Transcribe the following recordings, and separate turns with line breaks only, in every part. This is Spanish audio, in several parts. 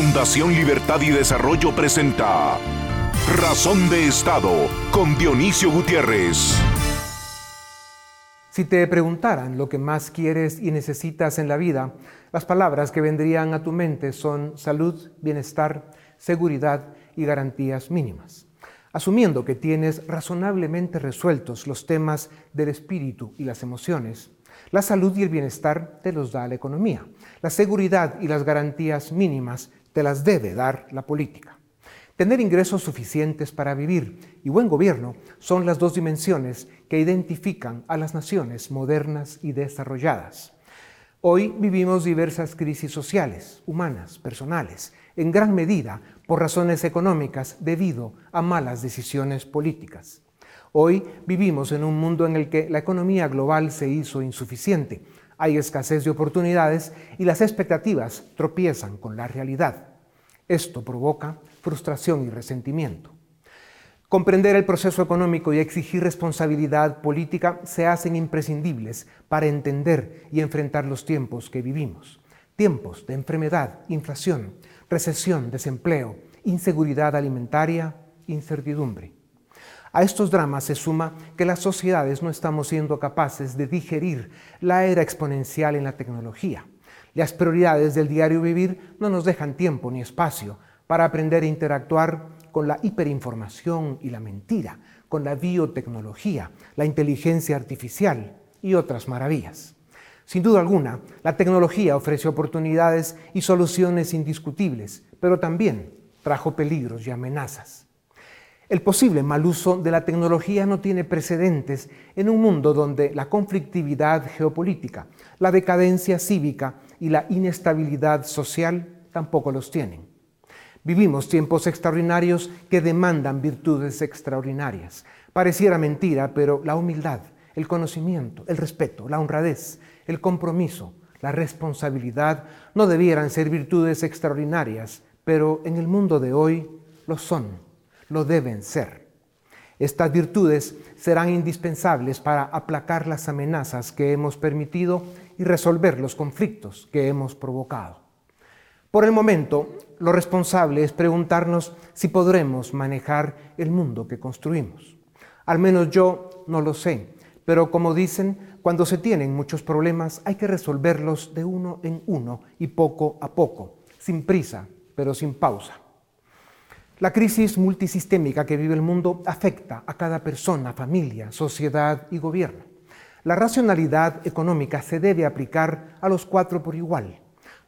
Fundación Libertad y Desarrollo presenta Razón de Estado con Dionisio Gutiérrez.
Si te preguntaran lo que más quieres y necesitas en la vida, las palabras que vendrían a tu mente son salud, bienestar, seguridad y garantías mínimas. Asumiendo que tienes razonablemente resueltos los temas del espíritu y las emociones, la salud y el bienestar te los da la economía. La seguridad y las garantías mínimas te las debe dar la política. Tener ingresos suficientes para vivir y buen gobierno son las dos dimensiones que identifican a las naciones modernas y desarrolladas. Hoy vivimos diversas crisis sociales, humanas, personales, en gran medida por razones económicas debido a malas decisiones políticas. Hoy vivimos en un mundo en el que la economía global se hizo insuficiente, hay escasez de oportunidades y las expectativas tropiezan con la realidad. Esto provoca frustración y resentimiento. Comprender el proceso económico y exigir responsabilidad política se hacen imprescindibles para entender y enfrentar los tiempos que vivimos. Tiempos de enfermedad, inflación, recesión, desempleo, inseguridad alimentaria, incertidumbre. A estos dramas se suma que las sociedades no estamos siendo capaces de digerir la era exponencial en la tecnología. Las prioridades del diario vivir no nos dejan tiempo ni espacio para aprender a interactuar con la hiperinformación y la mentira, con la biotecnología, la inteligencia artificial y otras maravillas. Sin duda alguna, la tecnología ofrece oportunidades y soluciones indiscutibles, pero también trajo peligros y amenazas. El posible mal uso de la tecnología no tiene precedentes en un mundo donde la conflictividad geopolítica, la decadencia cívica y la inestabilidad social tampoco los tienen. Vivimos tiempos extraordinarios que demandan virtudes extraordinarias. Pareciera mentira, pero la humildad, el conocimiento, el respeto, la honradez, el compromiso, la responsabilidad no debieran ser virtudes extraordinarias, pero en el mundo de hoy lo son lo deben ser. Estas virtudes serán indispensables para aplacar las amenazas que hemos permitido y resolver los conflictos que hemos provocado. Por el momento, lo responsable es preguntarnos si podremos manejar el mundo que construimos. Al menos yo no lo sé, pero como dicen, cuando se tienen muchos problemas hay que resolverlos de uno en uno y poco a poco, sin prisa, pero sin pausa. La crisis multisistémica que vive el mundo afecta a cada persona, familia, sociedad y gobierno. La racionalidad económica se debe aplicar a los cuatro por igual.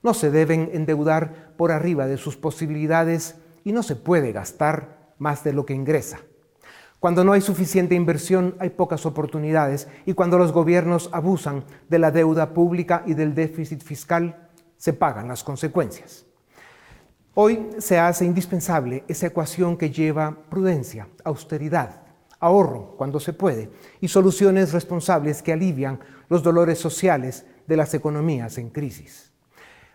No se deben endeudar por arriba de sus posibilidades y no se puede gastar más de lo que ingresa. Cuando no hay suficiente inversión hay pocas oportunidades y cuando los gobiernos abusan de la deuda pública y del déficit fiscal, se pagan las consecuencias. Hoy se hace indispensable esa ecuación que lleva prudencia, austeridad, ahorro cuando se puede y soluciones responsables que alivian los dolores sociales de las economías en crisis.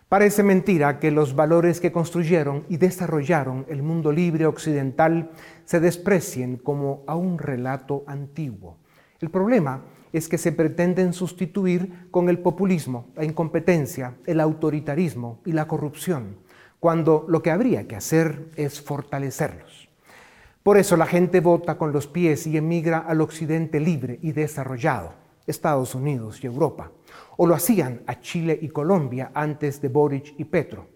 Parece mentira que los valores que construyeron y desarrollaron el mundo libre occidental se desprecien como a un relato antiguo. El problema es que se pretenden sustituir con el populismo, la incompetencia, el autoritarismo y la corrupción cuando lo que habría que hacer es fortalecerlos. Por eso la gente vota con los pies y emigra al occidente libre y desarrollado, Estados Unidos y Europa, o lo hacían a Chile y Colombia antes de Boric y Petro.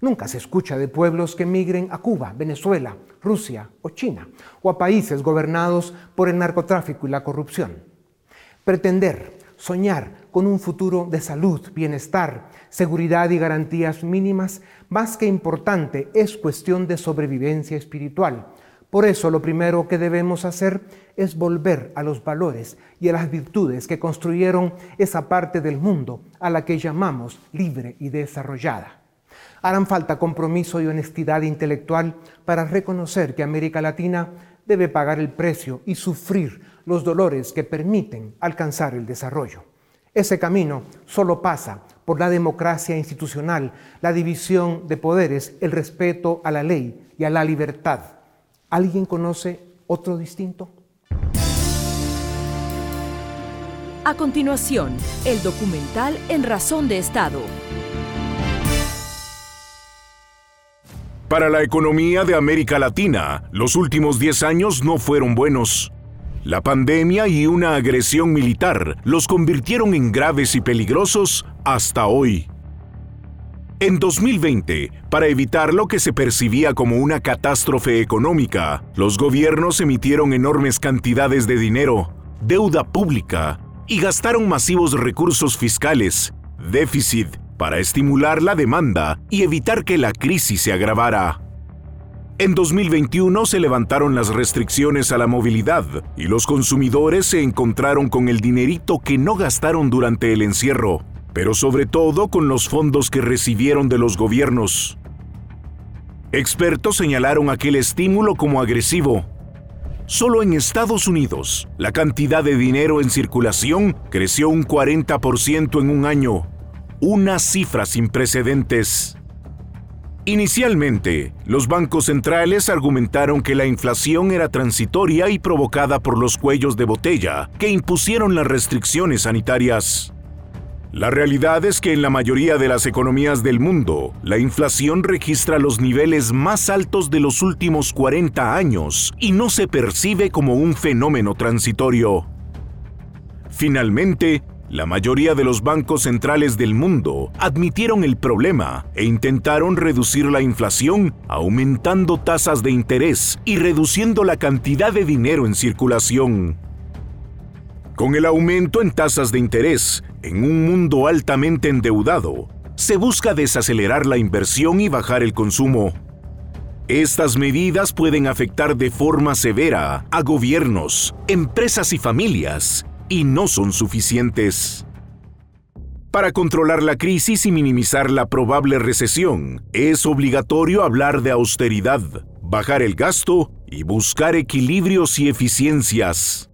Nunca se escucha de pueblos que emigren a Cuba, Venezuela, Rusia o China, o a países gobernados por el narcotráfico y la corrupción. Pretender soñar con un futuro de salud, bienestar, seguridad y garantías mínimas, más que importante, es cuestión de sobrevivencia espiritual. Por eso lo primero que debemos hacer es volver a los valores y a las virtudes que construyeron esa parte del mundo a la que llamamos libre y desarrollada. Harán falta compromiso y honestidad intelectual para reconocer que América Latina debe pagar el precio y sufrir los dolores que permiten alcanzar el desarrollo. Ese camino solo pasa por la democracia institucional, la división de poderes, el respeto a la ley y a la libertad. ¿Alguien conoce otro distinto?
A continuación, el documental En Razón de Estado
Para la economía de América Latina, los últimos 10 años no fueron buenos. La pandemia y una agresión militar los convirtieron en graves y peligrosos hasta hoy. En 2020, para evitar lo que se percibía como una catástrofe económica, los gobiernos emitieron enormes cantidades de dinero, deuda pública y gastaron masivos recursos fiscales, déficit, para estimular la demanda y evitar que la crisis se agravara. En 2021 se levantaron las restricciones a la movilidad y los consumidores se encontraron con el dinerito que no gastaron durante el encierro, pero sobre todo con los fondos que recibieron de los gobiernos. Expertos señalaron aquel estímulo como agresivo. Solo en Estados Unidos, la cantidad de dinero en circulación creció un 40% en un año, una cifra sin precedentes. Inicialmente, los bancos centrales argumentaron que la inflación era transitoria y provocada por los cuellos de botella que impusieron las restricciones sanitarias. La realidad es que en la mayoría de las economías del mundo, la inflación registra los niveles más altos de los últimos 40 años y no se percibe como un fenómeno transitorio. Finalmente, la mayoría de los bancos centrales del mundo admitieron el problema e intentaron reducir la inflación aumentando tasas de interés y reduciendo la cantidad de dinero en circulación. Con el aumento en tasas de interés en un mundo altamente endeudado, se busca desacelerar la inversión y bajar el consumo. Estas medidas pueden afectar de forma severa a gobiernos, empresas y familias y no son suficientes. Para controlar la crisis y minimizar la probable recesión, es obligatorio hablar de austeridad, bajar el gasto y buscar equilibrios y eficiencias.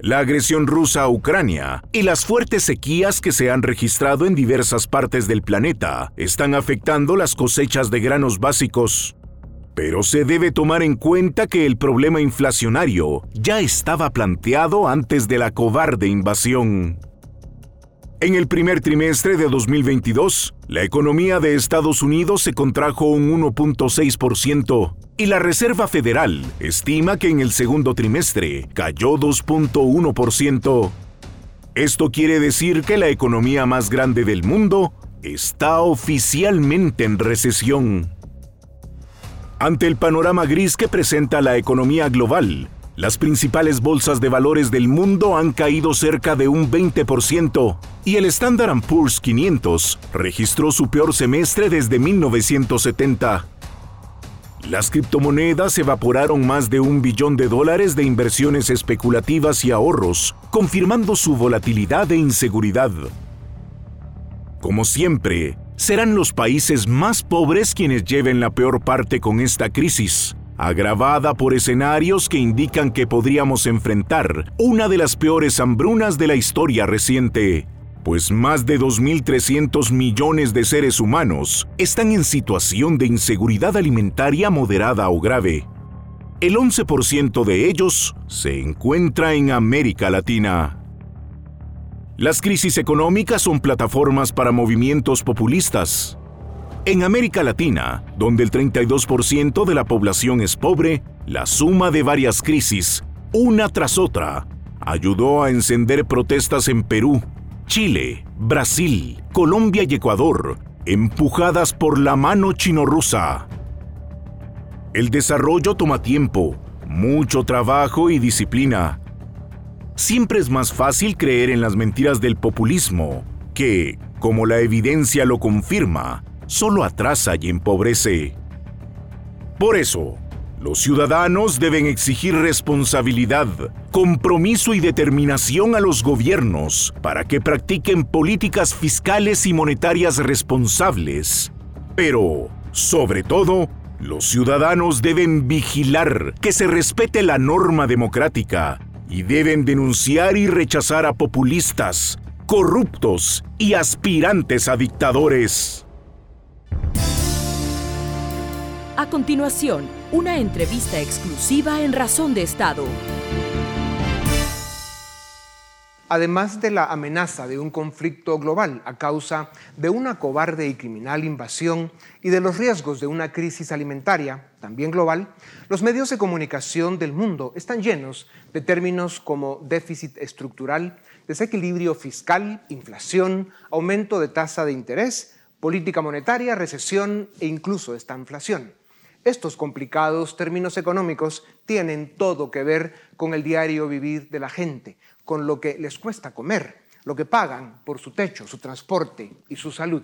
La agresión rusa a Ucrania y las fuertes sequías que se han registrado en diversas partes del planeta están afectando las cosechas de granos básicos. Pero se debe tomar en cuenta que el problema inflacionario ya estaba planteado antes de la cobarde invasión. En el primer trimestre de 2022, la economía de Estados Unidos se contrajo un 1.6% y la Reserva Federal estima que en el segundo trimestre cayó 2.1%. Esto quiere decir que la economía más grande del mundo está oficialmente en recesión. Ante el panorama gris que presenta la economía global, las principales bolsas de valores del mundo han caído cerca de un 20% y el Standard Poor's 500 registró su peor semestre desde 1970. Las criptomonedas evaporaron más de un billón de dólares de inversiones especulativas y ahorros, confirmando su volatilidad e inseguridad. Como siempre, serán los países más pobres quienes lleven la peor parte con esta crisis, agravada por escenarios que indican que podríamos enfrentar una de las peores hambrunas de la historia reciente, pues más de 2.300 millones de seres humanos están en situación de inseguridad alimentaria moderada o grave. El 11% de ellos se encuentra en América Latina. Las crisis económicas son plataformas para movimientos populistas. En América Latina, donde el 32% de la población es pobre, la suma de varias crisis, una tras otra, ayudó a encender protestas en Perú, Chile, Brasil, Colombia y Ecuador, empujadas por la mano chino-rusa. El desarrollo toma tiempo, mucho trabajo y disciplina, siempre es más fácil creer en las mentiras del populismo, que, como la evidencia lo confirma, solo atrasa y empobrece. Por eso, los ciudadanos deben exigir responsabilidad, compromiso y determinación a los gobiernos para que practiquen políticas fiscales y monetarias responsables. Pero, sobre todo, los ciudadanos deben vigilar que se respete la norma democrática y deben denunciar y rechazar a populistas, corruptos y aspirantes a dictadores.
A continuación, una entrevista exclusiva en Razón de Estado.
Además de la amenaza de un conflicto global a causa de una cobarde y criminal invasión y de los riesgos de una crisis alimentaria, también global, los medios de comunicación del mundo están llenos de términos como déficit estructural, desequilibrio fiscal, inflación, aumento de tasa de interés, política monetaria, recesión e incluso esta inflación. Estos complicados términos económicos tienen todo que ver con el diario vivir de la gente, con lo que les cuesta comer, lo que pagan por su techo, su transporte y su salud.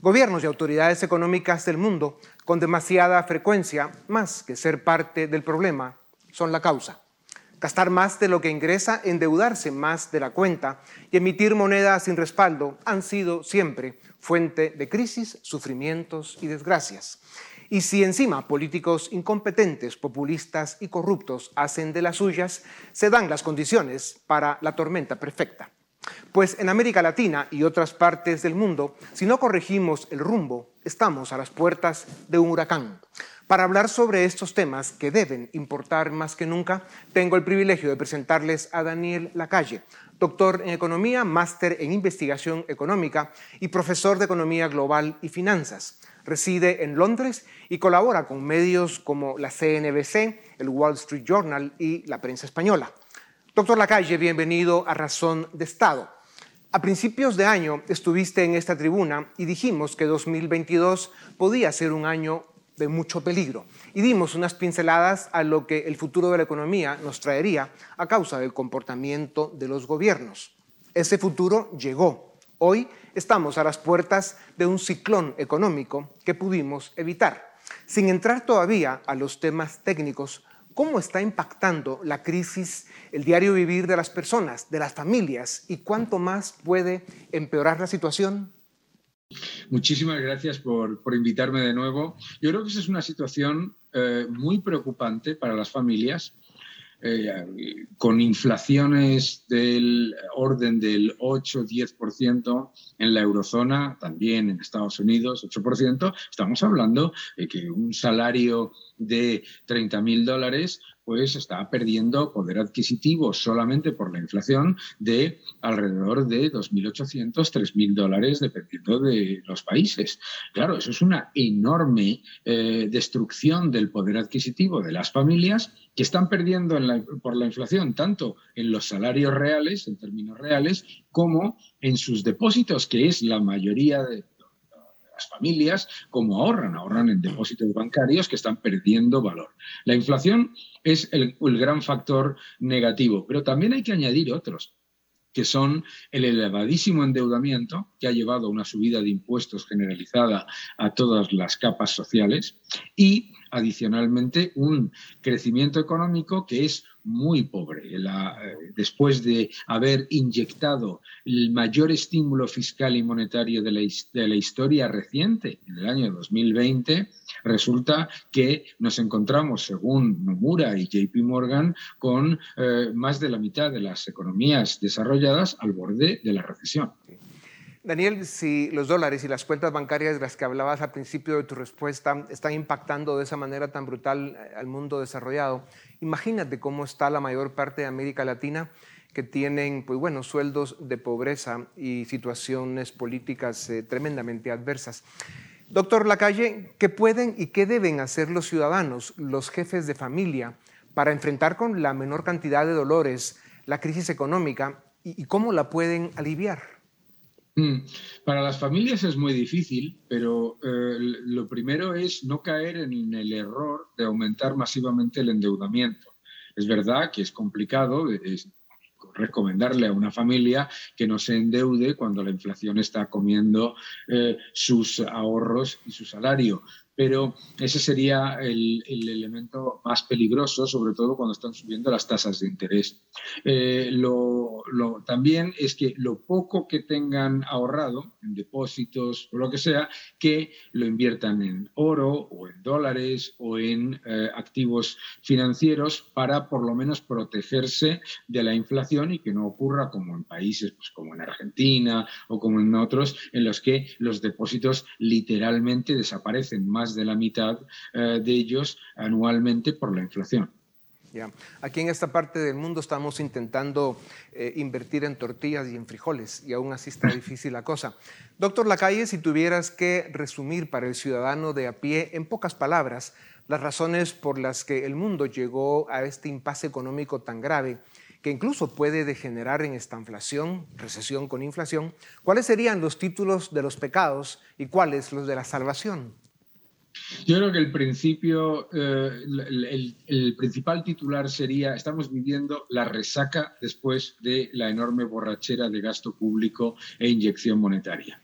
Gobiernos y autoridades económicas del mundo, con demasiada frecuencia, más que ser parte del problema, son la causa. Gastar más de lo que ingresa, endeudarse más de la cuenta y emitir moneda sin respaldo han sido siempre fuente de crisis, sufrimientos y desgracias. Y si encima políticos incompetentes, populistas y corruptos hacen de las suyas, se dan las condiciones para la tormenta perfecta. Pues en América Latina y otras partes del mundo, si no corregimos el rumbo, estamos a las puertas de un huracán. Para hablar sobre estos temas que deben importar más que nunca, tengo el privilegio de presentarles a Daniel Lacalle, doctor en Economía, máster en Investigación Económica y profesor de Economía Global y Finanzas reside en Londres y colabora con medios como la CNBC, el Wall Street Journal y la prensa española. Doctor Lacalle, bienvenido a Razón de Estado. A principios de año estuviste en esta tribuna y dijimos que 2022 podía ser un año de mucho peligro y dimos unas pinceladas a lo que el futuro de la economía nos traería a causa del comportamiento de los gobiernos. Ese futuro llegó Hoy estamos a las puertas de un ciclón económico que pudimos evitar. Sin entrar todavía a los temas técnicos, ¿cómo está impactando la crisis el diario vivir de las personas, de las familias y cuánto más puede empeorar la situación?
Muchísimas gracias por, invitarme de nuevo. Yo creo que esa es una situación eh, muy preocupante para las familias eh, con inflaciones del orden del 8-10% en la eurozona, también en Estados Unidos 8%, estamos hablando de que un salario de 30.000 dólares pues está perdiendo poder adquisitivo solamente por la inflación de alrededor de 2.800, 3.000 dólares dependiendo de los países. Claro, eso es una enorme eh, destrucción del poder adquisitivo de las familias que están perdiendo por la inflación tanto en los salarios reales, en términos reales, como en sus depósitos, que es la mayoría de las familias, como ahorran, ahorran en depósitos bancarios que están perdiendo valor. La inflación es el, gran factor negativo, pero también hay que añadir otros que son el elevadísimo endeudamiento, que ha llevado a una subida de impuestos generalizada a todas las capas sociales, y adicionalmente un crecimiento económico que es muy pobre. Eh, después de haber inyectado el mayor estímulo fiscal y monetario de la, historia reciente, en el año 2020, resulta que nos encontramos, según Nomura y JP Morgan, con eh, más de la mitad de las economías desarrolladas al borde de la recesión.
Daniel, si los dólares y las cuentas bancarias de las que hablabas al principio de tu respuesta están impactando de esa manera tan brutal eh, al mundo desarrollado, imagínate cómo está la mayor parte de América Latina que tienen pues, bueno, sueldos de pobreza y situaciones políticas eh, tremendamente adversas. Doctor Lacalle, ¿qué pueden y qué deben hacer los ciudadanos, los jefes de familia, para enfrentar con la menor cantidad de dolores la crisis económica y cómo la pueden aliviar?
Mm. Para las familias es muy difícil, pero eh, lo primero es no caer en el error de aumentar masivamente el endeudamiento. Es verdad que es complicado, recomendarle a una familia que no se endeude cuando la inflación está comiendo eh, sus ahorros y su salario pero ese sería el, elemento más peligroso, sobre todo cuando están subiendo las tasas de interés. Eh, lo, también es que lo poco que tengan ahorrado en depósitos o lo que sea, que lo inviertan en oro o en dólares o en eh, activos financieros para por lo menos protegerse de la inflación y que no ocurra como en países pues, como en Argentina o como en otros, en los que los depósitos literalmente desaparecen de la mitad eh, de ellos anualmente por la inflación.
Aquí en esta parte del mundo estamos intentando eh, invertir en tortillas y en frijoles y aún así está difícil la cosa. Doctor Lacalle, si tuvieras que resumir para el ciudadano de a pie en pocas palabras las razones por las que el mundo llegó a este impasse económico tan grave, que incluso puede degenerar en estanflación, recesión con inflación, ¿cuáles serían los títulos de los pecados y cuáles los de la salvación?
Yo creo que el principio, eh, el, principal titular sería, estamos viviendo la resaca después de la enorme borrachera de gasto público e inyección monetaria.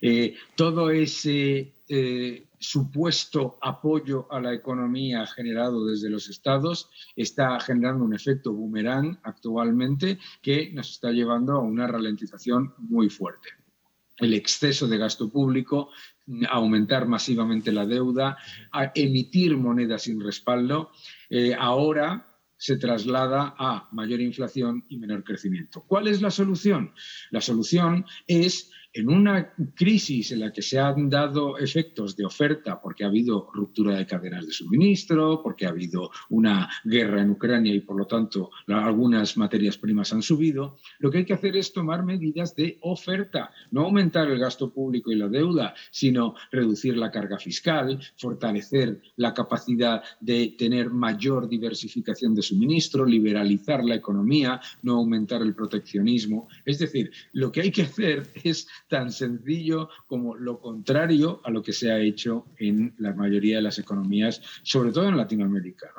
Eh, todo ese eh, supuesto apoyo a la economía generado desde los estados está generando un efecto boomerang actualmente que nos está llevando a una ralentización muy fuerte el exceso de gasto público, aumentar masivamente la deuda, a emitir monedas sin respaldo, eh, ahora se traslada a mayor inflación y menor crecimiento. ¿Cuál es la solución? La solución es en una crisis en la que se han dado efectos de oferta porque ha habido ruptura de cadenas de suministro, porque ha habido una guerra en Ucrania y por lo tanto algunas materias primas han subido, lo que hay que hacer es tomar medidas de oferta, no aumentar el gasto público y la deuda, sino reducir la carga fiscal, fortalecer la capacidad de tener mayor diversificación de suministro, liberalizar la economía, no aumentar el proteccionismo. Es decir, lo que hay que hacer es tan sencillo como lo contrario a lo que se ha hecho en la mayoría de las economías, sobre todo en Latinoamérica.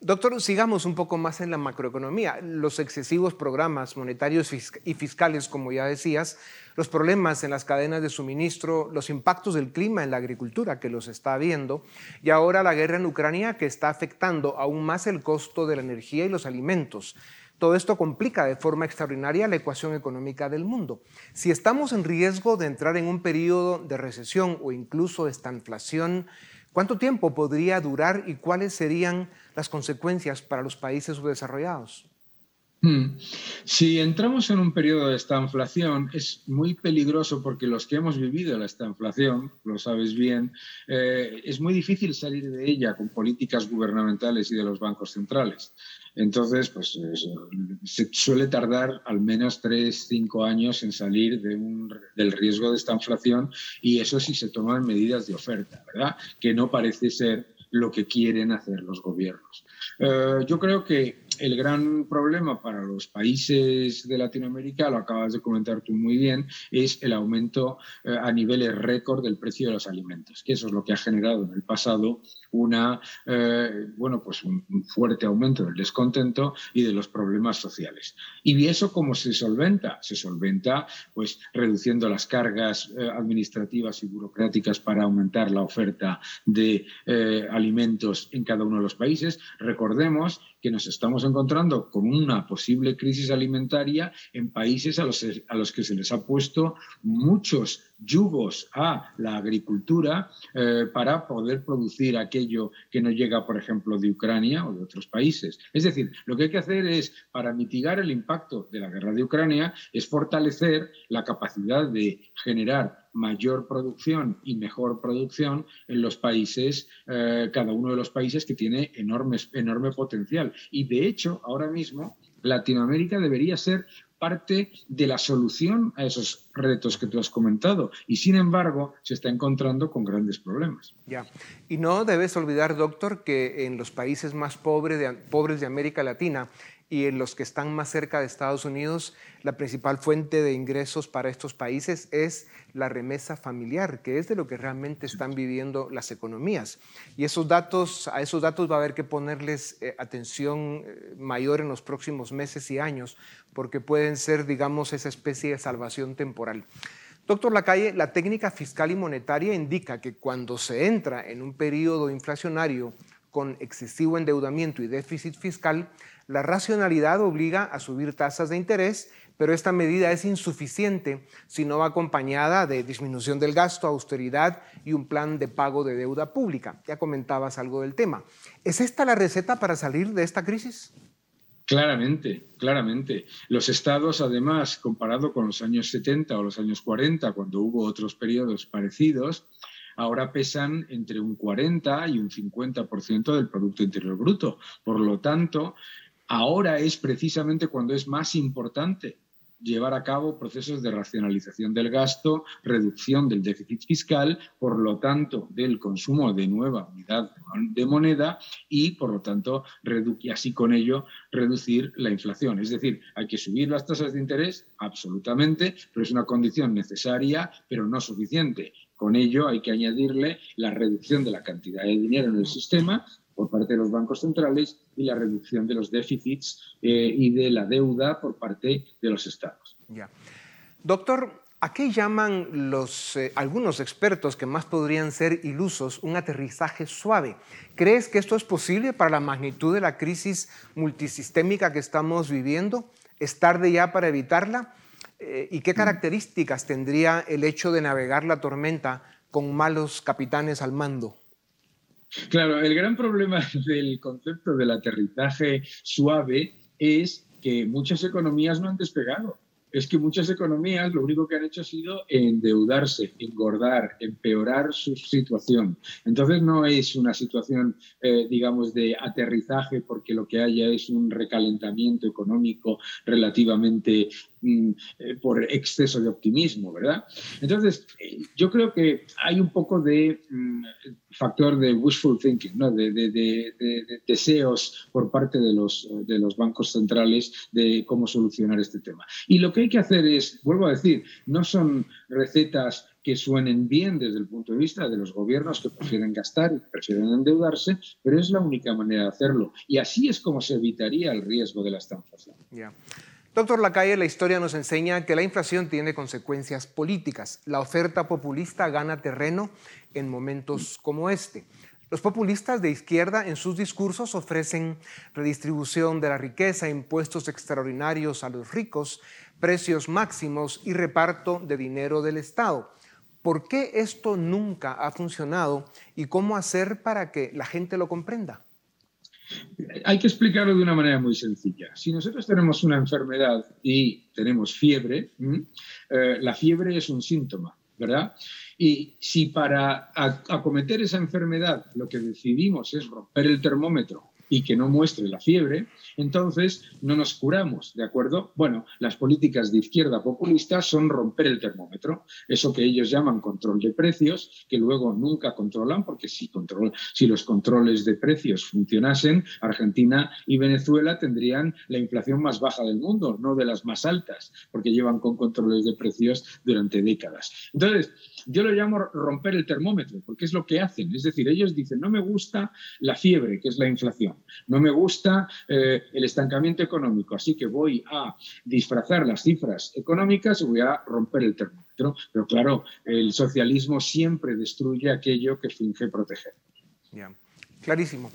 Doctor, sigamos un poco más en la macroeconomía. Los excesivos programas monetarios y fiscales, como ya decías, los problemas en las cadenas de suministro, los impactos del clima en la agricultura que los está habiendo, y ahora la guerra en Ucrania que está afectando aún más el costo de la energía y los alimentos. Todo esto complica de forma extraordinaria la ecuación económica del mundo. Si estamos en riesgo de entrar en un periodo de recesión o incluso estanflación, ¿cuánto tiempo podría durar y cuáles serían las consecuencias para los países subdesarrollados?
Hmm. Si entramos en un periodo de estanflación, es muy peligroso porque los que hemos vivido la estanflación, lo sabes bien, eh, es muy difícil salir de ella con políticas gubernamentales y de los bancos centrales. Entonces, pues se suele tardar al menos tres, cinco años en salir del riesgo de esta inflación y eso sí se toman medidas de oferta, ¿verdad? Que no parece ser lo que quieren hacer los gobiernos. Eh, yo creo que el gran problema para los países de Latinoamérica, lo acabas de comentar tú muy bien, es el aumento eh, a niveles récord del precio de los alimentos, que eso es lo que ha generado en el pasado una, eh, bueno, pues un, fuerte aumento del descontento y de los problemas sociales. ¿Y eso cómo se solventa? Se solventa pues reduciendo las cargas eh, administrativas y burocráticas para aumentar la oferta de alimentos en cada uno de los países. Recordemos que nos estamos encontrando con una posible crisis alimentaria en países a los, que se les ha puesto muchos yugos a la agricultura eh, para poder producir aquello que no llega, por ejemplo, de Ucrania o de otros países. Es decir, lo que hay que hacer es, para mitigar el impacto de la guerra de Ucrania, es fortalecer la capacidad de generar mayor producción y mejor producción en los países, eh, cada uno de los países que tiene enormes, enorme potencial. Y de hecho, ahora mismo, Latinoamérica debería ser parte de la solución a esos retos que tú has comentado y sin embargo se está encontrando con grandes problemas.
Ya. Y no debes olvidar, doctor, que en los países más pobres de, pobres de América Latina y en los que están más cerca de Estados Unidos, la principal fuente de ingresos para estos países es la remesa familiar, que es de lo que realmente están viviendo las economías. Y esos datos, a esos datos va a haber que ponerles eh, atención eh, mayor en los próximos meses y años, porque pueden ser, digamos, esa especie de salvación temporal. Doctor Lacalle, la técnica fiscal y monetaria indica que cuando se entra en un periodo inflacionario con excesivo endeudamiento y déficit fiscal, la racionalidad obliga a subir tasas de interés, pero esta medida es insuficiente si no va acompañada de disminución del gasto, austeridad y un plan de pago de deuda pública. Ya comentabas algo del tema. ¿Es esta la receta para salir de esta crisis?
Claramente, claramente. Los estados, además, comparado con los años 70 o los años 40, cuando hubo otros periodos parecidos, ahora pesan entre un 40 y un 50% del Producto Interior Bruto. Por lo tanto, ahora es precisamente cuando es más importante llevar a cabo procesos de racionalización del gasto, reducción del déficit fiscal, por lo tanto, del consumo de nueva unidad de moneda y, por lo tanto, así con ello reducir la inflación. Es decir, hay que subir las tasas de interés, absolutamente, pero es una condición necesaria, pero no suficiente. Con ello hay que añadirle la reducción de la cantidad de dinero en el sistema por parte de los bancos centrales y la reducción de los déficits eh, y de la deuda por parte de los estados.
Ya. Doctor, ¿a qué llaman los, eh, algunos expertos que más podrían ser ilusos un aterrizaje suave? ¿Crees que esto es posible para la magnitud de la crisis multisistémica que estamos viviendo? ¿Es tarde ya para evitarla? Eh, ¿Y qué mm. características tendría el hecho de navegar la tormenta con malos capitanes al mando?
Claro, el gran problema del concepto del aterrizaje suave es que muchas economías no han despegado es que muchas economías lo único que han hecho ha sido endeudarse, engordar, empeorar su situación. Entonces no es una situación, eh, digamos, de aterrizaje porque lo que haya es un recalentamiento económico relativamente por exceso de optimismo, ¿verdad? Entonces, eh, yo creo que hay un poco de mm, factor de wishful thinking, ¿no? de, deseos por parte de los, de los bancos centrales de cómo solucionar este tema. Y lo que hay que hacer es, vuelvo a decir, no son recetas que suenen bien desde el punto de vista de los gobiernos que prefieren gastar y prefieren endeudarse, pero es la única manera de hacerlo. Y así es como se evitaría el riesgo de la estanflación.
Doctor Lacalle, la historia nos enseña que la inflación tiene consecuencias políticas. La oferta populista gana terreno en momentos como este. Los populistas de izquierda en sus discursos ofrecen redistribución de la riqueza, impuestos extraordinarios a los ricos, precios máximos y reparto de dinero del Estado. ¿Por qué esto nunca ha funcionado y cómo hacer para que la gente lo comprenda?
Hay que explicarlo de una manera muy sencilla. Si nosotros tenemos una enfermedad y tenemos fiebre, eh, la fiebre es un síntoma, ¿verdad? Y si para acometer esa enfermedad lo que decidimos es romper el termómetro y que no muestre la fiebre, entonces no nos curamos, ¿de acuerdo? Bueno, las políticas de izquierda populista son romper el termómetro, eso que ellos llaman control de precios, que luego nunca controlan, porque si, control, si los controles de precios funcionasen, Argentina y Venezuela tendrían la inflación más baja del mundo, no de las más altas, porque llevan con controles de precios durante décadas. Entonces, yo lo llamo romper el termómetro, porque es lo que hacen. Es decir, ellos dicen, no me gusta la fiebre, que es la inflación, no me gusta eh, el estancamiento económico, así que voy a disfrazar las cifras económicas y voy a romper el termómetro. Pero claro, el socialismo siempre destruye aquello que finge proteger.
clarísimo.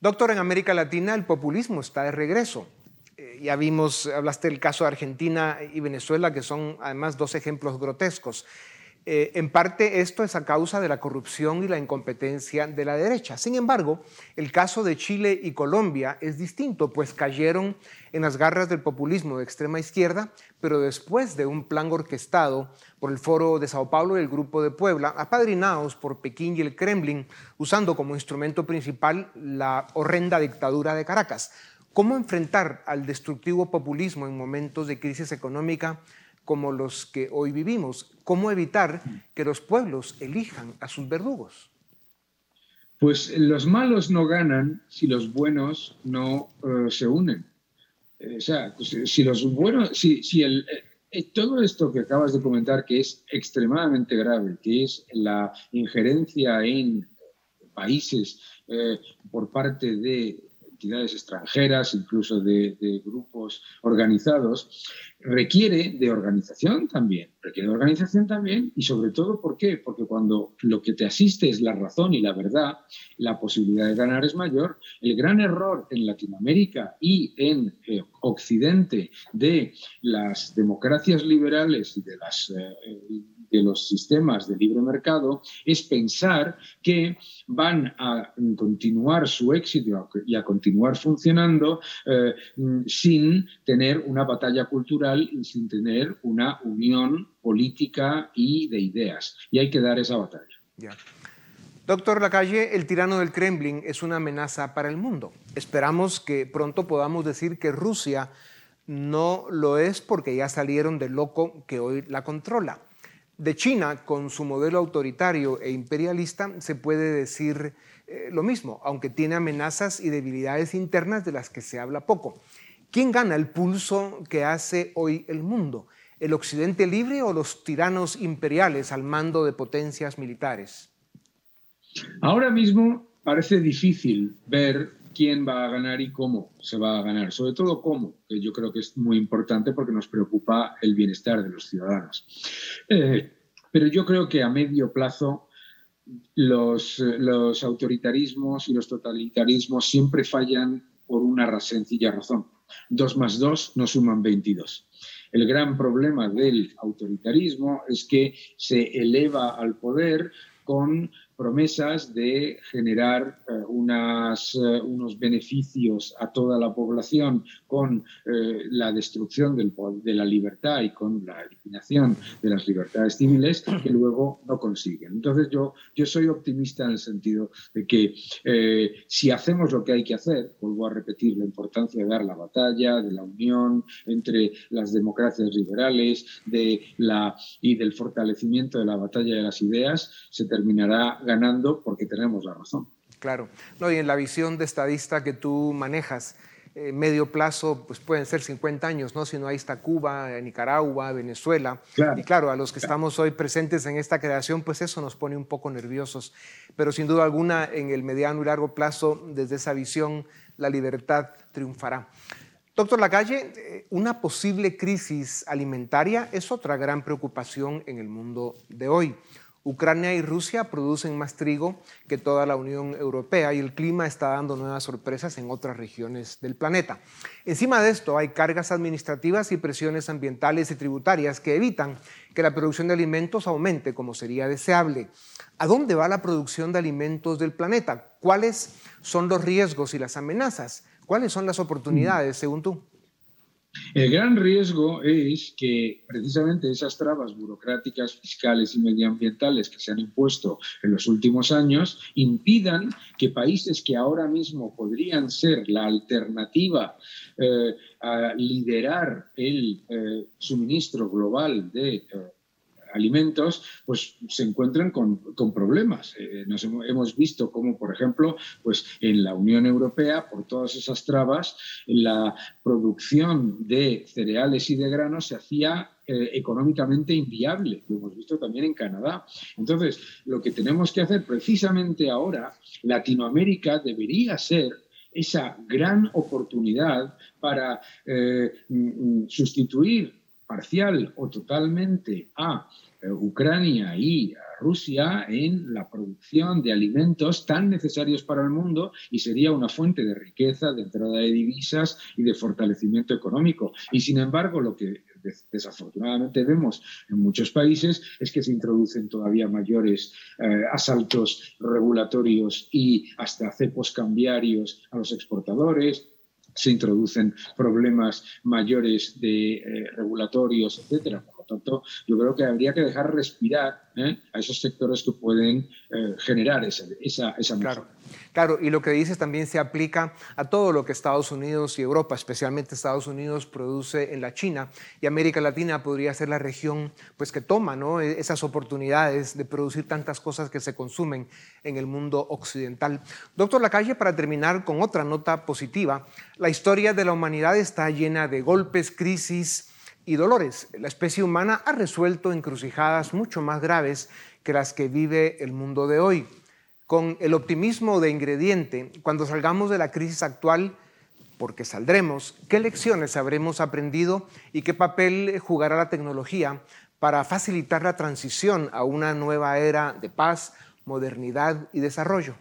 Doctor, en América Latina el populismo está de regreso. Eh, ya vimos, hablaste del caso de Argentina y Venezuela, que son además dos ejemplos grotescos. Eh, en parte esto es a causa de la corrupción y la incompetencia de la derecha. Sin embargo, el caso de Chile y Colombia es distinto, pues cayeron en las garras del populismo de extrema izquierda, pero después de un plan orquestado por el Foro de Sao Paulo y el Grupo de Puebla, apadrinados por Pekín y el Kremlin, usando como instrumento principal la horrenda dictadura de Caracas. ¿Cómo enfrentar al destructivo populismo en momentos de crisis económica como los que hoy vivimos? ¿Cómo evitar que los pueblos elijan a sus verdugos?
Pues los malos no ganan si los buenos no eh, se unen. Eh, o sea, pues, si los buenos, si, si el, eh, todo esto que acabas de comentar, que es extremadamente grave, que es la injerencia en países por parte de entidades extranjeras, incluso de, grupos organizados, requiere de organización también, requiere de organización también y sobre todo, ¿por qué? Porque cuando lo que te asiste es la razón y la verdad, la posibilidad de ganar es mayor. El gran error en Latinoamérica y en eh, Occidente de las democracias liberales y de las... Eh, de los sistemas de libre mercado es pensar que van a continuar su éxito y a continuar funcionando eh, sin tener una batalla cultural y sin tener una unión política y de ideas. Y hay que dar esa batalla.
Doctor Lacalle, el tirano del Kremlin es una amenaza para el mundo. Esperamos que pronto podamos decir que Rusia no lo es porque ya salieron del loco que hoy la controla. De China, con su modelo autoritario e imperialista, se puede decir eh, lo mismo, aunque tiene amenazas y debilidades internas de las que se habla poco. ¿Quién gana el pulso que hace hoy el mundo? ¿El Occidente libre o los tiranos imperiales al mando de potencias militares?
Ahora mismo parece difícil ver quién va a ganar y cómo se va a ganar, sobre todo cómo, que yo creo que es muy importante porque nos preocupa el bienestar de los ciudadanos. Eh, pero yo creo que a medio plazo los, los, autoritarismos y los totalitarismos siempre fallan por una sencilla razón. Dos más dos no suman 22. El gran problema del autoritarismo es que se eleva al poder con promesas de generar eh, unas, eh, unos beneficios a toda la población con eh, la destrucción del, de la libertad y con la eliminación de las libertades civiles que luego no consiguen. Entonces yo, yo soy optimista en el sentido de que si hacemos lo que hay que hacer, vuelvo a repetir la importancia de dar la batalla, de la unión entre las democracias liberales de la, y del fortalecimiento de la batalla de las ideas, se terminará ganando porque tenemos la razón.
Claro. No, y en la visión de estadista que tú manejas, eh, medio plazo, pues pueden ser 50 años, ¿no? Si no, ahí está Cuba, Nicaragua, Venezuela. Y claro, a los que estamos hoy presentes en esta creación, pues eso nos pone un poco nerviosos. Pero sin duda alguna, en el mediano y largo plazo, desde esa visión, la libertad triunfará. Doctor Lacalle, eh, una posible crisis alimentaria es otra gran preocupación en el mundo de hoy. Ucrania y Rusia producen más trigo que toda la Unión Europea y el clima está dando nuevas sorpresas en otras regiones del planeta. Encima de esto hay cargas administrativas y presiones ambientales y tributarias que evitan que la producción de alimentos aumente como sería deseable. ¿A dónde va la producción de alimentos del planeta? ¿Cuáles son los riesgos y las amenazas? ¿Cuáles son las oportunidades según tú?
El gran riesgo es que precisamente esas trabas burocráticas, fiscales y medioambientales que se han impuesto en los últimos años impidan que países que ahora mismo podrían ser la alternativa eh, a liderar el eh, suministro global de eh, alimentos, pues se encuentran con, problemas. Eh, nos hemos, visto como, por ejemplo, pues en la Unión Europea, por todas esas trabas, la producción de cereales y de granos se hacía eh, económicamente inviable. Lo hemos visto también en Canadá. Entonces, lo que tenemos que hacer precisamente ahora, Latinoamérica debería ser esa gran oportunidad para eh, mm, mm, sustituir parcial o totalmente a eh, Ucrania y a Rusia en la producción de alimentos tan necesarios para el mundo y sería una fuente de riqueza, de entrada de divisas y de fortalecimiento económico. Y sin embargo, lo que desafortunadamente vemos en muchos países es que se introducen todavía mayores eh, asaltos regulatorios y hasta cepos cambiarios a los exportadores, se introducen problemas mayores de eh, regulatorios, etcétera. Por lo tanto, yo creo que habría que dejar respirar ¿eh? a esos sectores que pueden eh, generar esa, esa, esa
Claro, y lo que dices también se aplica a todo lo que Estados Unidos y Europa, especialmente Estados Unidos, produce en la China. Y América Latina podría ser la región pues, que toma ¿no? E-, esas oportunidades de producir tantas cosas que se consumen en el mundo occidental. Doctor Lacalle, para terminar con otra nota positiva, la historia de la humanidad está llena de golpes, crisis y dolores. La especie humana ha resuelto encrucijadas mucho más graves que las que vive el mundo de hoy con el optimismo de ingrediente, cuando salgamos de la crisis actual, porque saldremos, ¿qué lecciones habremos aprendido y qué papel jugará la tecnología para facilitar la transición a una nueva era de paz, modernidad y desarrollo?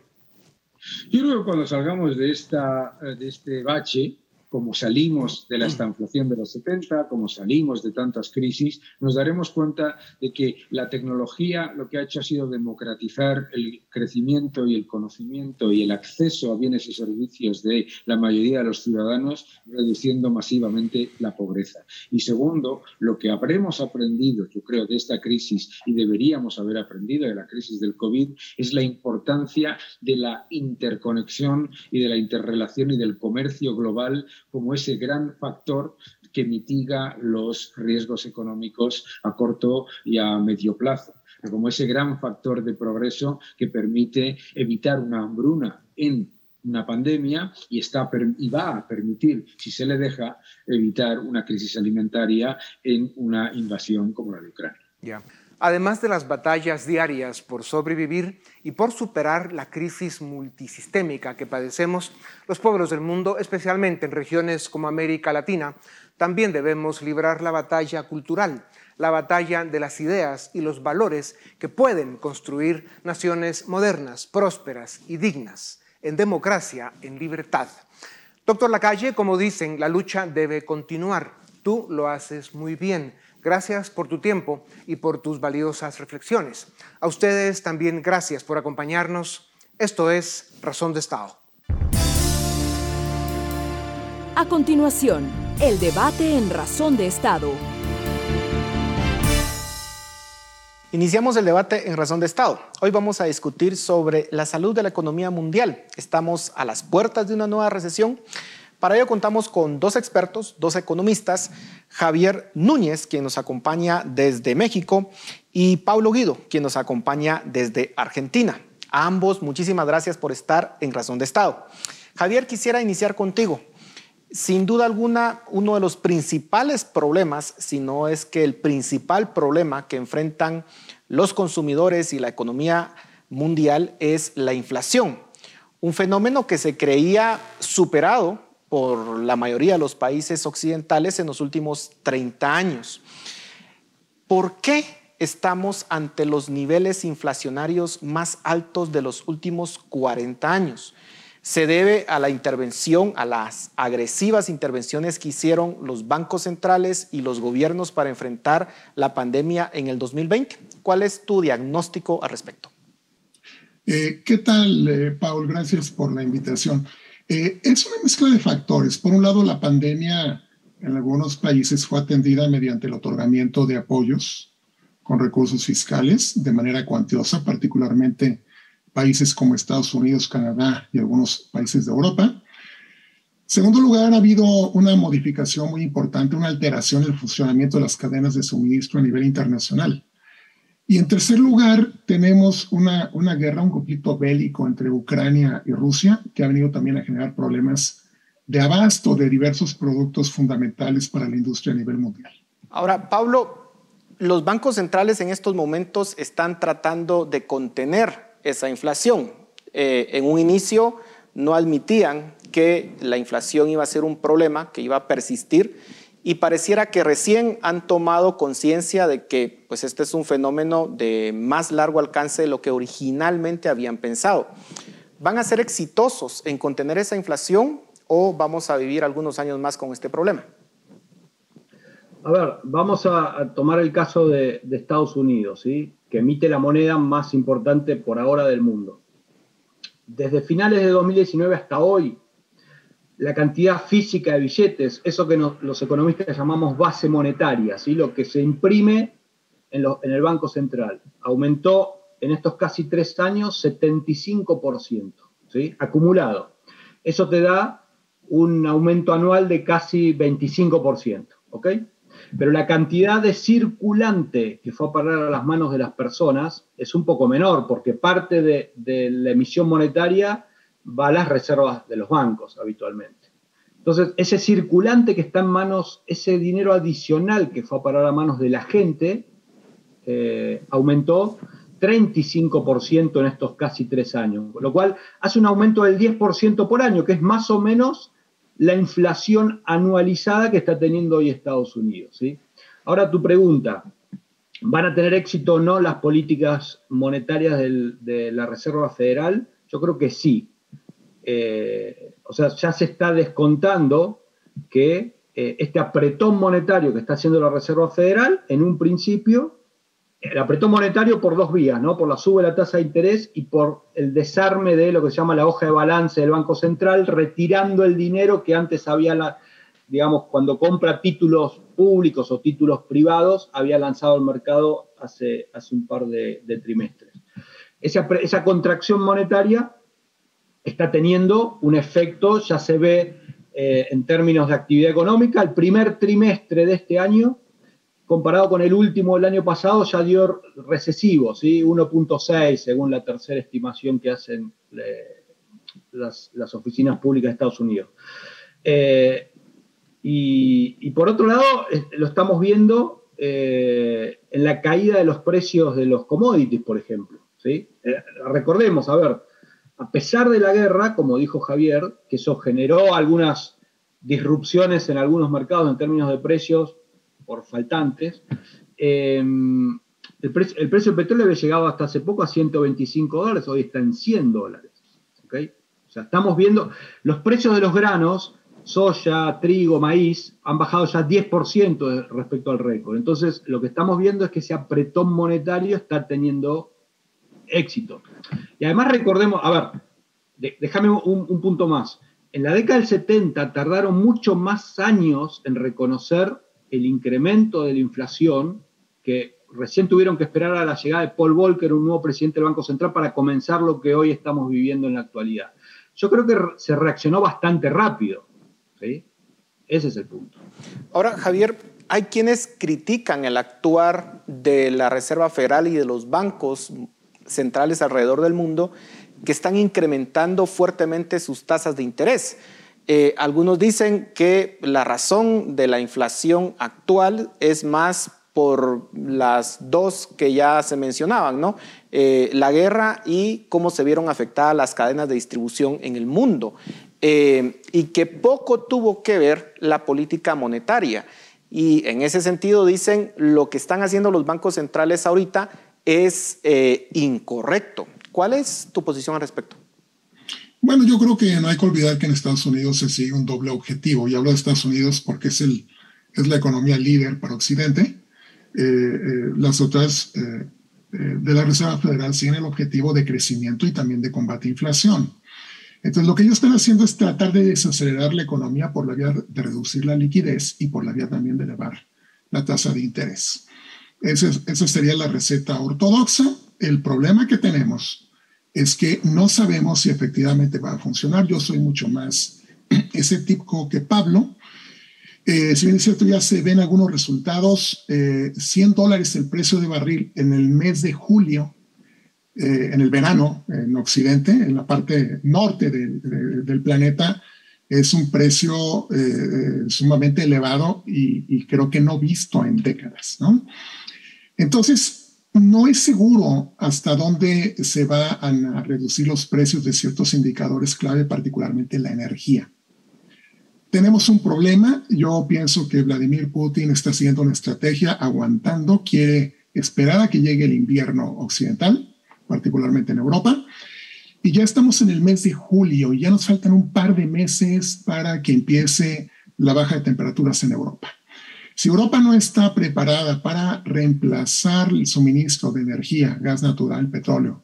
Yo creo que cuando salgamos de, esta, de este bache, como salimos de la estanflación de los 70, como salimos de tantas crisis, nos daremos cuenta de que la tecnología lo que ha hecho ha sido democratizar el crecimiento y el conocimiento y el acceso a bienes y servicios de la mayoría de los ciudadanos, reduciendo masivamente la pobreza. Y segundo, lo que habremos aprendido, yo creo, de esta crisis y deberíamos haber aprendido de la crisis del COVID, es la importancia de la interconexión y de la interrelación y del comercio global como ese gran factor que mitiga los riesgos económicos a corto y a medio plazo, como ese gran factor de progreso que permite evitar una hambruna en una pandemia y, está, y va a permitir, si se le deja, evitar una crisis alimentaria en una invasión como la de Ucrania.
Además de las batallas diarias por sobrevivir y por superar la crisis multisistémica que padecemos, los pueblos del mundo, especialmente en regiones como América Latina, también debemos librar la batalla cultural, la batalla de las ideas y los valores que pueden construir naciones modernas, prósperas y dignas, en democracia, en libertad. Doctor Lacalle, como dicen, la lucha debe continuar. Tú lo haces muy bien Gracias por tu tiempo y por tus valiosas reflexiones. A ustedes también gracias por acompañarnos. Esto es Razón de Estado.
A continuación, el debate en Razón de Estado.
Iniciamos el debate en Razón de Estado. Hoy vamos a discutir sobre la salud de la economía mundial. Estamos a las puertas de una nueva recesión para ello contamos con dos expertos, dos economistas, Javier Núñez, quien nos acompaña desde México, y Pablo Guido, quien nos acompaña desde Argentina. A ambos, muchísimas gracias por estar en Razón de Estado. Javier, quisiera iniciar contigo. Sin duda alguna, uno de los principales problemas, si no es que el principal problema que enfrentan los consumidores y la economía mundial es la inflación. Un fenómeno que se creía superado por la mayoría de los países occidentales en los últimos 30 años. ¿Por qué estamos ante los niveles inflacionarios más altos de los últimos 40 años? Se debe a la intervención, a las agresivas intervenciones que hicieron los bancos centrales y los gobiernos para enfrentar la pandemia en el 2020. ¿Cuál es tu diagnóstico al respecto?
Eh, ¿Qué tal, eh, Paul? Gracias por la invitación. Eh, es una mezcla de factores. Por un lado, la pandemia en algunos países fue atendida mediante el otorgamiento de apoyos con recursos fiscales de manera cuantiosa, particularmente países como Estados Unidos, Canadá y algunos países de Europa. segundo lugar, ha habido una modificación muy importante, una alteración en el funcionamiento de las cadenas de suministro a nivel internacional. Y en tercer lugar, tenemos una, una guerra, un conflicto bélico entre Ucrania y Rusia, que ha venido también a generar problemas de abasto de diversos productos fundamentales para la industria a nivel mundial.
Ahora, Pablo, los bancos centrales en estos momentos están tratando de contener esa inflación. Eh, en un inicio no admitían que la inflación iba a ser un problema, que iba a persistir y pareciera que recién han tomado conciencia de que pues este es un fenómeno de más largo alcance de lo que originalmente habían pensado. ¿Van a ser exitosos en contener esa inflación o vamos a vivir algunos años más con este problema?
A ver, vamos a, tomar el caso de, Estados Unidos, ¿sí? que emite la moneda más importante por ahora del mundo. Desde finales de 2019 hasta hoy, la cantidad física de billetes, eso que los economistas llamamos base monetaria, ¿sí? lo que se imprime en, el Banco Central, aumentó en estos casi tres años 75%, ¿sí? acumulado. Eso te da un aumento anual de casi 25%, ¿ok? Pero la cantidad de circulante que fue a parar a las manos de las personas es un poco menor, porque parte de, de la emisión monetaria va a las reservas de los bancos habitualmente. Entonces, ese circulante que está en manos, ese dinero adicional que fue a parar a manos de la gente, eh, aumentó 35% en estos casi tres años, lo cual hace un aumento del 10% por año, que es más o menos la inflación anualizada que está teniendo hoy Estados Unidos. Ahora tu pregunta, ¿van a tener éxito o no las políticas monetarias de la Reserva Federal? Yo creo que sí. Eh, o sea, ya se está descontando que eh, este apretón monetario que está haciendo la Reserva Federal, en un principio, el apretón monetario por dos vías, ¿no? Por la sube de la tasa de interés y por el desarme de lo que se llama la hoja de balance del Banco Central, retirando el dinero que antes había, la, digamos, cuando compra títulos públicos o títulos privados, había lanzado al mercado hace, hace un par de, trimestres. Esa, esa contracción monetaria está teniendo un efecto, ya se ve eh, en términos de actividad económica, el primer trimestre de este año, comparado con el último del año pasado, ya dio recesivo, ¿sí? 1.6 según la tercera estimación que hacen eh, las, oficinas públicas de Estados Unidos. Eh, y, por otro lado, lo estamos viendo en la caída de los precios de los commodities, por ejemplo. ¿sí? recordemos, a ver, a pesar de la guerra, como dijo Javier, que eso generó algunas disrupciones en algunos mercados en términos de precios por faltantes, em, el, precio del petróleo había llegado hasta hace poco a 125 dólares, hoy está en 100 dólares. O sea, estamos viendo los precios de los granos, soya, trigo, maíz, han bajado ya 10% respecto al récord. Entonces, lo que estamos viendo es que ese apretón monetario está teniendo éxito. Y además recordemos, a ver, déjame un, punto más. En la década del 70 tardaron mucho más años en reconocer el incremento de la inflación que recién tuvieron que esperar a la llegada de Paul Volcker, un nuevo presidente del Banco Central, para comenzar lo que hoy estamos viviendo en la actualidad. Yo creo que se reaccionó bastante rápido. ¿sí? Ese es el punto.
Ahora, Javier, hay quienes critican el actuar de la Reserva Federal y de los bancos centrales alrededor del mundo que están incrementando fuertemente sus tasas de interés. Eh, algunos dicen que la razón de la inflación actual es más por las dos que ya se mencionaban, ¿no? Eh, la guerra y cómo se vieron afectadas las cadenas de distribución en el mundo, eh, y que poco tuvo que ver la política monetaria. Y en ese sentido dicen lo que están haciendo los bancos centrales ahorita es eh, incorrecto. ¿Cuál es tu posición al respecto?
Bueno, yo creo que no hay que olvidar que en Estados Unidos se sigue un doble objetivo. Y hablo de Estados Unidos porque es, el, es la economía líder para Occidente. Eh, eh, las otras de la Reserva Federal siguen el objetivo de crecimiento y también de combate a inflación. Entonces, lo que ellos están haciendo es tratar de desacelerar la economía por la vía de reducir la liquidez y por la vía también de elevar la tasa de interés. Esa, sería la receta ortodoxa. El problema que tenemos es que no sabemos si efectivamente va a funcionar. Yo soy mucho más escéptico que Pablo. Eh, si bien es cierto, ya se ven algunos resultados. 100 eh, dólares el precio de barril en el mes de julio, eh, en el verano, en Occidente, en la parte norte del planeta, es un precio sumamente elevado y, y, creo que no visto en décadas. ¿no? Entonces, no es seguro hasta dónde se van a reducir los precios de ciertos indicadores clave, particularmente la energía. Tenemos un problema. Yo pienso que Vladimir Putin está siguiendo una estrategia aguantando, quiere esperar a que llegue el invierno occidental, particularmente en Europa. Y ya estamos en el mes de julio y ya nos faltan un par de meses para que empiece la baja de temperaturas en Europa. Si Europa no está preparada para reemplazar el suministro de energía, gas natural, petróleo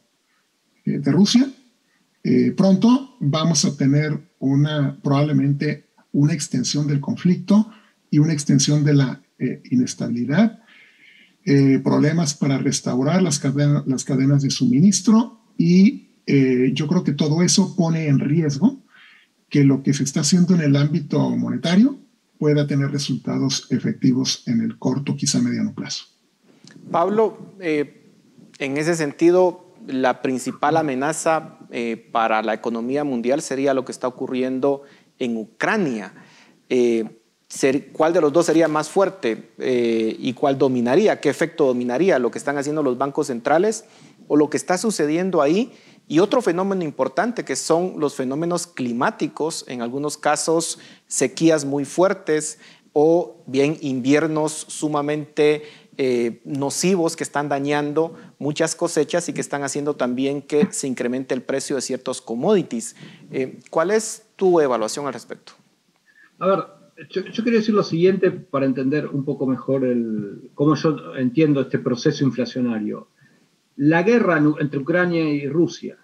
eh, de Rusia, eh, pronto vamos a tener probablemente una extensión del conflicto y una extensión de la eh, inestabilidad, problemas para restaurar las las cadenas de suministro y yo creo que todo eso pone en riesgo que lo que se está haciendo en el ámbito monetario pueda tener resultados efectivos en el corto, quizá mediano plazo.
Pablo, eh, en ese sentido, la principal amenaza eh, para la economía mundial sería lo que está ocurriendo en Ucrania. Eh, ¿Cuál de los dos sería más fuerte y cuál dominaría? ¿Qué efecto dominaría? ¿Lo que están haciendo los bancos centrales o lo que está sucediendo ahí y otro fenómeno importante que son los fenómenos climáticos, en algunos casos sequías muy fuertes o bien inviernos sumamente eh, nocivos que están dañando muchas cosechas y que están haciendo también que se incremente el precio de ciertos commodities. Eh, ¿Cuál es tu evaluación al respecto?
A ver, yo, quería decir lo siguiente para entender un poco mejor el, cómo yo entiendo este proceso inflacionario. La guerra entre Ucrania y Rusia.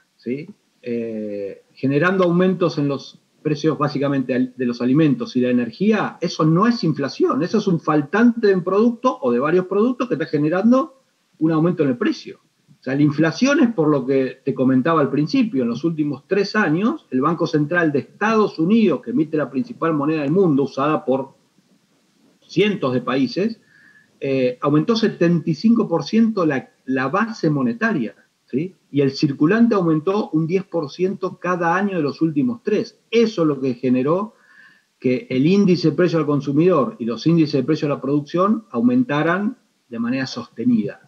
Eh, generando aumentos en los precios básicamente de los alimentos y la energía, eso no es inflación, eso es un faltante de un producto o de varios productos que está generando un aumento en el precio. O sea, la inflación es por lo que te comentaba al principio. En los últimos tres años, el Banco Central de Estados Unidos, que emite la principal moneda del mundo, usada por cientos de países, eh, aumentó 75% la, la, base monetaria. ¿sí? Y el circulante aumentó un 10% cada año de los últimos tres. Eso es lo que generó que el índice de precio al consumidor y los índices de precio a la producción aumentaran de manera sostenida.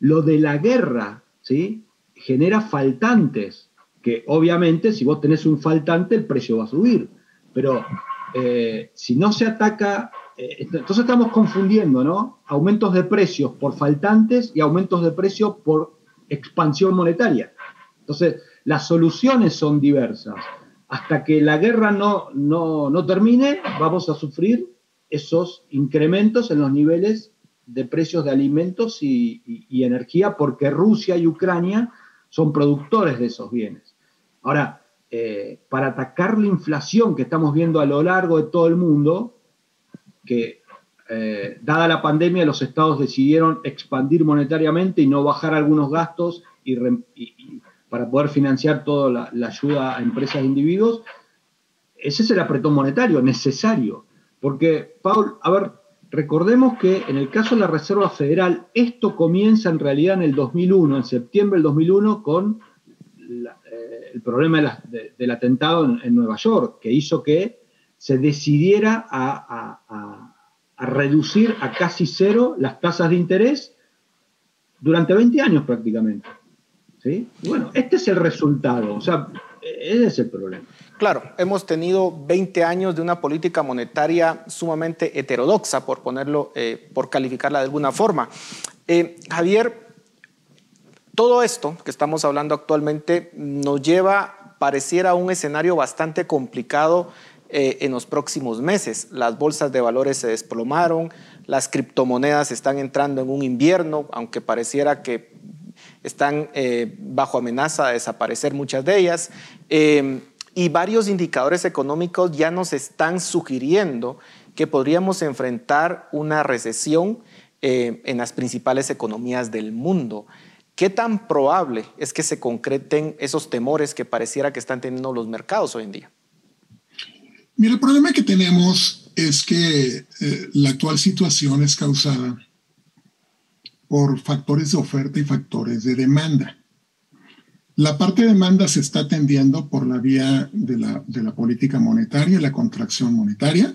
Lo de la guerra, ¿sí? Genera faltantes, que obviamente si vos tenés un faltante el precio va a subir, pero eh, si no se ataca, entonces estamos confundiendo, ¿no? Aumentos de precios por faltantes y aumentos de precios por expansión monetaria. Entonces, las soluciones son diversas. Hasta que la guerra no, no, no termine, vamos a sufrir esos incrementos en los niveles de precios de alimentos y, energía porque Rusia y Ucrania son productores de esos bienes. Ahora, eh, para atacar la inflación que estamos viendo a lo largo de todo el mundo, que eh, dada la pandemia los estados decidieron expandir monetariamente y no bajar algunos gastos y, para poder financiar toda la, ayuda a empresas e individuos, ese es el apretón monetario necesario. Porque, Paul, a ver, Recordemos que en el caso de la Reserva Federal, esto comienza en realidad en el 2001, en septiembre del 2001, con eh, el problema del atentado en, Nueva York, que hizo que se decidiera a, reducir a casi cero las tasas de interés durante 20 años prácticamente. ¿sí? bueno, este es el resultado, o sea, ese es el problema.
Claro, hemos tenido 20 años de una política monetaria sumamente heterodoxa, por ponerlo, eh, por calificarla de alguna forma. Eh, Javier, todo esto que estamos hablando actualmente nos lleva, pareciera, a un escenario bastante complicado eh, en los próximos meses. Las bolsas de valores se desplomaron, las criptomonedas están entrando en un invierno, aunque pareciera que están bajo amenaza de desaparecer muchas de ellas y varios indicadores económicos ya nos están sugiriendo que podríamos enfrentar una recesión eh, en las principales economías del mundo. ¿Qué tan probable es que se concreten esos temores que pareciera que están teniendo los mercados hoy en día?
Mira, el problema que tenemos es que eh, la actual situación es causada por factores de oferta y factores de demanda. La parte de demanda se está atendiendo por la vía de la, política monetaria, la contracción monetaria.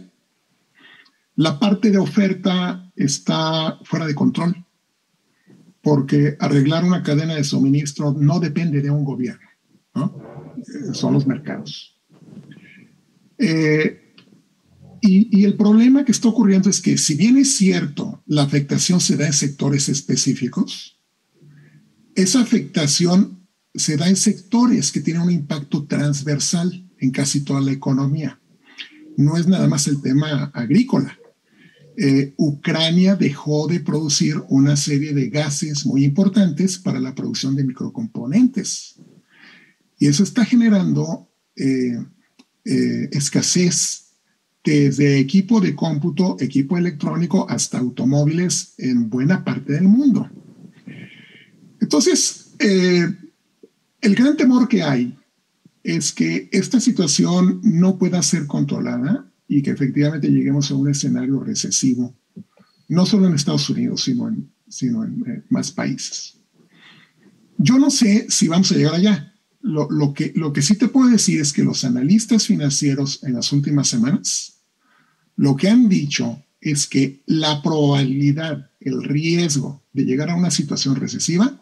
La parte de oferta está fuera de control, porque arreglar una cadena de suministro no depende de un gobierno, eh, son los mercados. Eh, y, y, el problema que está ocurriendo es que si bien es cierto, la afectación se da en sectores específicos, esa afectación se da en sectores que tienen un impacto transversal en casi toda la economía. No es nada más el tema agrícola. Eh, Ucrania dejó de producir una serie de gases muy importantes para la producción de microcomponentes. Y eso está generando eh, eh, escasez desde equipo de cómputo, equipo electrónico, hasta automóviles en buena parte del mundo. Entonces, el gran temor que hay es que esta situación no pueda ser controlada y que efectivamente lleguemos a un escenario recesivo, no solo en Estados Unidos, sino en, sino en eh, más países. Yo no sé si vamos a llegar allá. Lo, lo, que, lo que sí te puedo decir es que los analistas financieros en las últimas semanas, lo que han dicho es que la probabilidad, el riesgo de llegar a una situación recesiva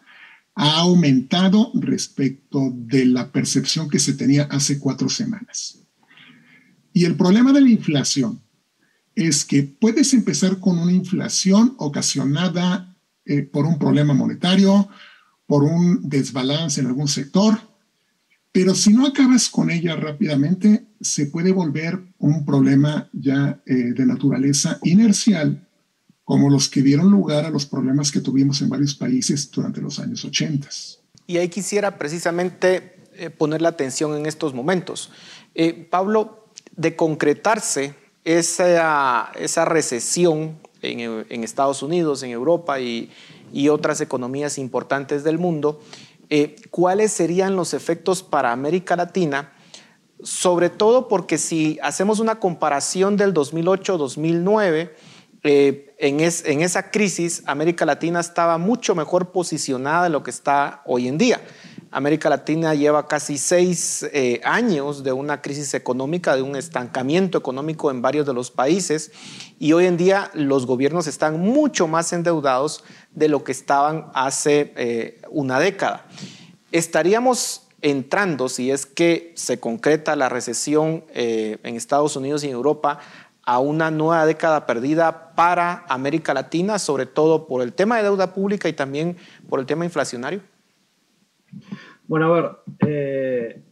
ha aumentado respecto de la percepción que se tenía hace cuatro semanas. Y el problema de la inflación es que puedes empezar con una inflación ocasionada eh, por un problema monetario, por un desbalance en algún sector, Pero si no acabas con ella rápidamente, se puede volver un problema ya eh, de naturaleza inercial, como los que dieron lugar a los problemas que tuvimos en varios países durante los años 80.
Y ahí quisiera precisamente eh, poner la atención en estos momentos. Eh, Pablo, de concretarse esa, esa recesión en, Estados Unidos, en Europa y otras economías importantes del mundo, eh, cuáles serían los efectos para América Latina, sobre todo porque si hacemos una comparación del 2008-2009, eh, en, en, esa crisis América Latina estaba mucho mejor posicionada de lo que está hoy en día. América Latina lleva casi seis eh, años de una crisis económica, de un estancamiento económico en varios de los países y hoy en día los gobiernos están mucho más endeudados de lo que estaban hace eh, una década. Estaríamos entrando, si es que se concreta la recesión eh, en Estados Unidos y en Europa, a una nueva década perdida para América Latina, sobre todo por el tema de deuda pública y también por el tema inflacionario?
Bueno, a ver, eh,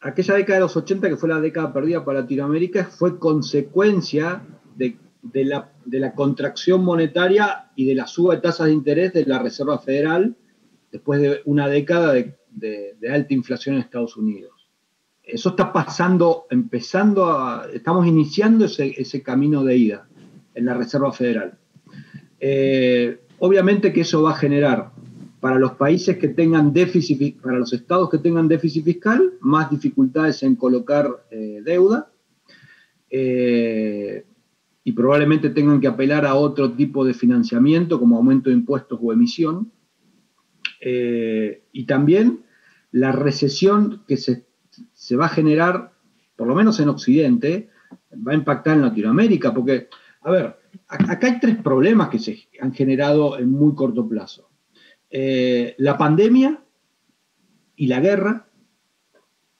aquella década de los 80, que fue la década perdida para Latinoamérica, fue consecuencia de, la, contracción monetaria y de la suba de tasas de interés de la Reserva Federal después de una década de, alta inflación en Estados Unidos. Eso está pasando, empezando a, estamos iniciando ese, camino de ida en la Reserva Federal. Eh, obviamente que eso va a generar para los países que tengan déficit, para los estados que tengan déficit fiscal, más dificultades en colocar eh, deuda eh, y probablemente tengan que apelar a otro tipo de financiamiento como aumento de impuestos o emisión. Eh, y también la recesión que se, va a generar, por lo menos en Occidente, va a impactar en Latinoamérica, porque, a ver, acá hay tres problemas que se han generado en muy corto plazo. Eh, la pandemia y la guerra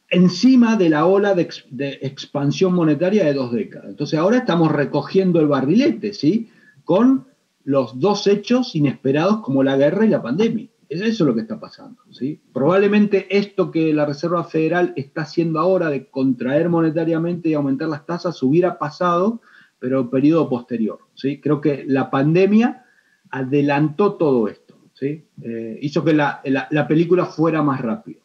encima de la ola de, expansión monetaria de dos décadas. Entonces ahora estamos recogiendo el barrilete, ¿sí? Con los dos hechos inesperados como la guerra y la pandemia. Eso es lo que está pasando. ¿sí? Probablemente esto que la Reserva Federal está haciendo ahora de contraer monetariamente y aumentar las tasas hubiera pasado, pero periodo posterior. ¿sí? Creo que la pandemia adelantó todo esto. Eh, hizo que la, película fuera más rápido.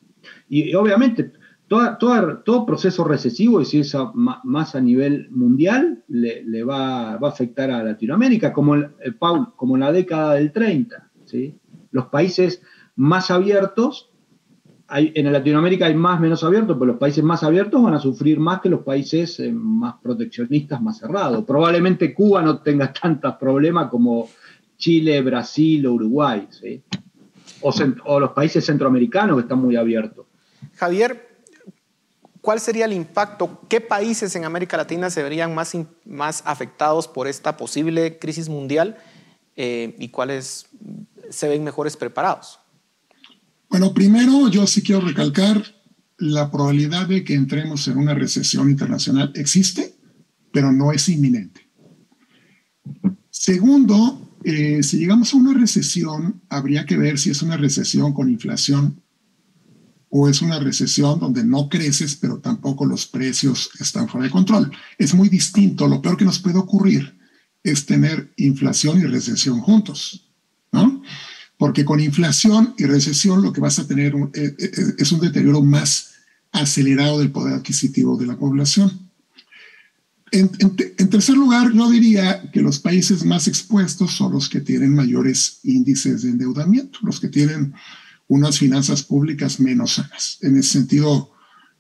Y, obviamente, todo proceso recesivo, y si es más a nivel mundial, le, va, a afectar a Latinoamérica, como, el, como en la década del 30. ¿sí? Los países más abiertos, en Latinoamérica hay más menos abiertos, pero los países más abiertos van a sufrir más que los países eh, más proteccionistas, más cerrados. Probablemente Cuba no tenga tantos problemas como Chile, Brasil o Uruguay, o, los países centroamericanos que están muy abiertos.
Javier, ¿cuál sería el impacto? ¿Qué países en América Latina se verían más, más afectados por esta posible crisis mundial eh, y cuáles se ven mejores preparados?
Bueno, primero yo sí quiero recalcar la probabilidad de que entremos en una recesión internacional existe, pero no es inminente. Segundo, eh, si llegamos a una recesión, habría que ver si es una recesión con inflación o es una recesión donde no creces, pero tampoco los precios están fuera de control. Es muy distinto. Lo peor que nos puede ocurrir es tener inflación y recesión juntos, ¿no? Porque con inflación y recesión lo que vas a tener eh, eh, es un deterioro más acelerado del poder adquisitivo de la población. En, tercer lugar, yo diría que los países más expuestos son los que tienen mayores índices de endeudamiento, los que tienen unas finanzas públicas menos sanas. En ese sentido,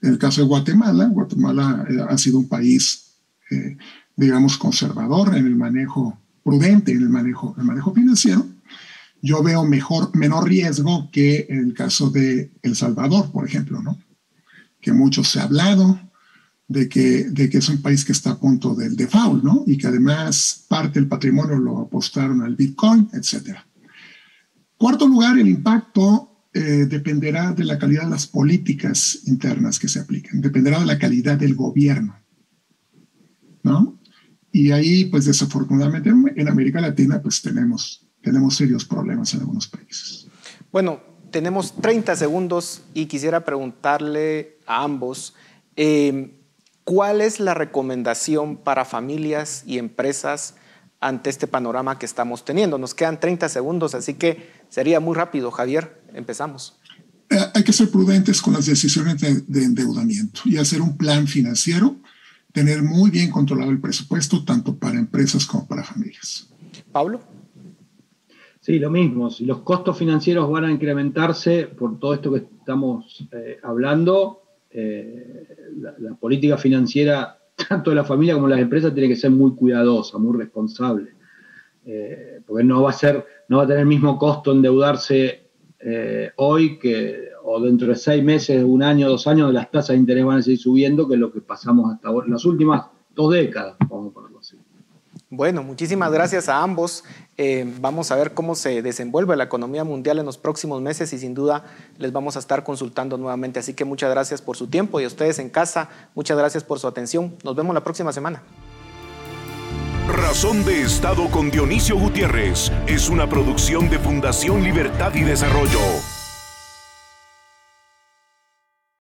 en el caso de Guatemala, Guatemala eh, ha sido un país, eh, digamos, conservador en el manejo, prudente en el manejo financiero. Yo veo mejor, menor riesgo que en el caso de El Salvador, por ejemplo, ¿no? Que mucho se ha hablado, de que, de que es un país que está a punto del default, ¿no? Y que además parte del patrimonio lo apostaron al Bitcoin, etc. Cuarto lugar, el impacto eh, dependerá de la calidad de las políticas internas que se apliquen, dependerá de la calidad del gobierno, ¿no? Y ahí, pues desafortunadamente en América Latina, pues tenemos, tenemos serios problemas en algunos países.
Bueno, tenemos 30 segundos y quisiera preguntarle a ambos, eh, ¿cuál es la recomendación para familias y empresas ante este panorama que estamos teniendo? Nos quedan 30 segundos, así que sería muy rápido. Javier, empezamos.
Eh, hay que ser prudentes con las decisiones de, endeudamiento y hacer un plan financiero, tener muy bien controlado el presupuesto, tanto para empresas como para familias.
Pablo.
Sí, lo mismo. Si los costos financieros van a incrementarse por todo esto que estamos eh, hablando, eh, la, política financiera, tanto de la familia como de las empresas, tiene que ser muy cuidadosa, muy responsable. porque no va a ser, no va a tener el mismo costo endeudarse eh, hoy que, o dentro de seis meses, un año, dos años, las tasas de interés van a seguir subiendo, que lo que pasamos hasta ahora, las últimas dos décadas, vamos a ponerlo así.
Bueno, muchísimas gracias a ambos. Eh, vamos a ver cómo se desenvuelve la economía mundial en los próximos meses y sin duda les vamos a estar consultando nuevamente. Así que muchas gracias por su tiempo y a ustedes en casa, muchas gracias por su atención. Nos vemos la próxima semana.
Razón de Estado con Dionisio Gutiérrez es una producción de Fundación Libertad y Desarrollo.